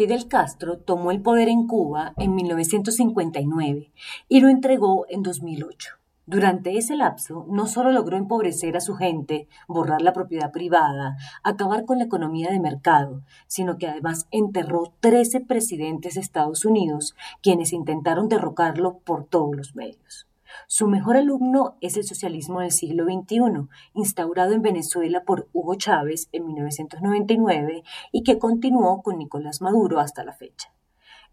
Fidel Castro tomó el poder en Cuba en 1959 y lo entregó en 2008. Durante ese lapso, no solo logró empobrecer a su gente, borrar la propiedad privada, acabar con la economía de mercado, sino que además enterró 13 presidentes de Estados Unidos, quienes intentaron derrocarlo por todos los medios. Su mejor alumno es el socialismo del siglo XXI, instaurado en Venezuela por Hugo Chávez en 1999 y que continuó con Nicolás Maduro hasta la fecha.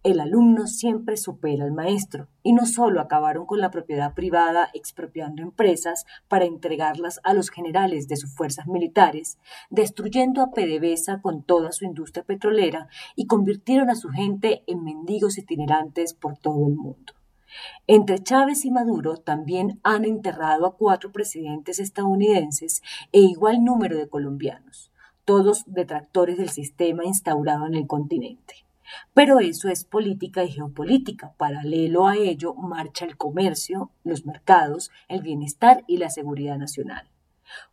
El alumno siempre supera al maestro, y no solo acabaron con la propiedad privada expropiando empresas para entregarlas a los generales de sus fuerzas militares, destruyendo a PDVSA con toda su industria petrolera y convirtieron a su gente en mendigos itinerantes por todo el mundo. Entre Chávez y Maduro también han enterrado a cuatro presidentes estadounidenses e igual número de colombianos, todos detractores del sistema instaurado en el continente. Pero eso es política y geopolítica. Paralelo a ello marcha el comercio, los mercados, el bienestar y la seguridad nacional.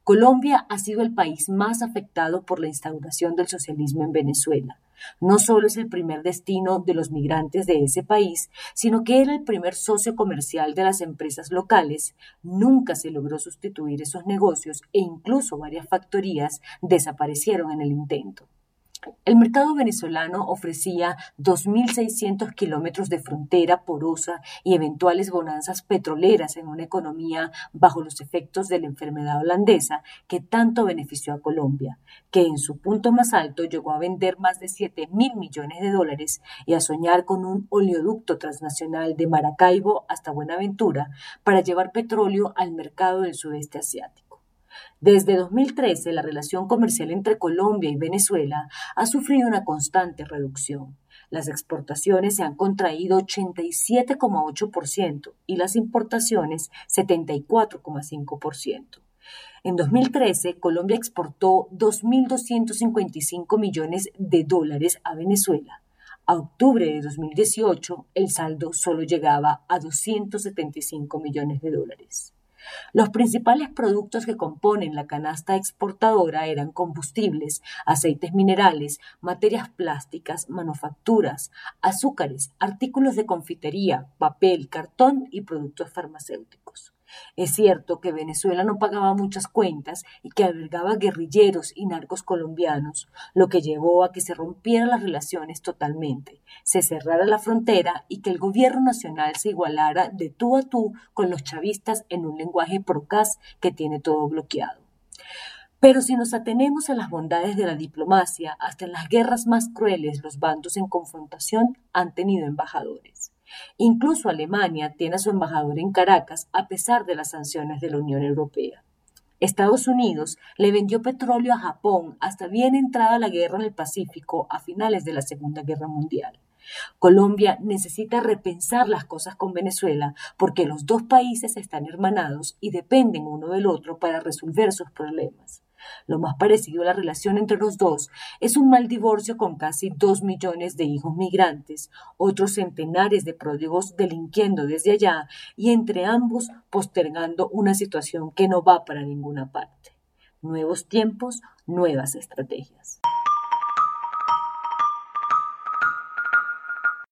Colombia ha sido el país más afectado por la instauración del socialismo en Venezuela. No solo es el primer destino de los migrantes de ese país, sino que era el primer socio comercial de las empresas locales. Nunca se logró sustituir esos negocios e incluso varias factorías desaparecieron en el intento. El mercado venezolano ofrecía 2.600 kilómetros de frontera porosa y eventuales bonanzas petroleras en una economía bajo los efectos de la enfermedad holandesa que tanto benefició a Colombia, que en su punto más alto llegó a vender más de 7 mil millones de dólares y a soñar con un oleoducto transnacional de Maracaibo hasta Buenaventura para llevar petróleo al mercado del sudeste asiático. Desde 2013, la relación comercial entre Colombia y Venezuela ha sufrido una constante reducción. Las exportaciones se han contraído 87,8% y las importaciones 74,5%. En 2013, Colombia exportó 2.255 millones de dólares a Venezuela. A octubre de 2018, el saldo solo llegaba a 275 millones de dólares. Los principales productos que componen la canasta exportadora eran combustibles, aceites minerales, materias plásticas, manufacturas, azúcares, artículos de confitería, papel, cartón y productos farmacéuticos. Es cierto que Venezuela no pagaba muchas cuentas y que albergaba guerrilleros y narcos colombianos, lo que llevó a que se rompieran las relaciones totalmente, se cerrara la frontera y que el gobierno nacional se igualara de tú a tú con los chavistas en un lenguaje procaz que tiene todo bloqueado. Pero si nos atenemos a las bondades de la diplomacia, hasta en las guerras más crueles los bandos en confrontación han tenido embajadores. Incluso Alemania tiene a su embajador en Caracas a pesar de las sanciones de la Unión Europea. Estados Unidos le vendió petróleo a Japón hasta bien entrada la guerra en el Pacífico a finales de la Segunda Guerra Mundial. Colombia necesita repensar las cosas con Venezuela porque los dos países están hermanados y dependen uno del otro para resolver sus problemas. Lo más parecido a la relación entre los dos es un mal divorcio con casi dos millones de hijos migrantes, otros centenares de pródigos delinquiendo desde allá y entre ambos postergando una situación que no va para ninguna parte. Nuevos tiempos, nuevas estrategias.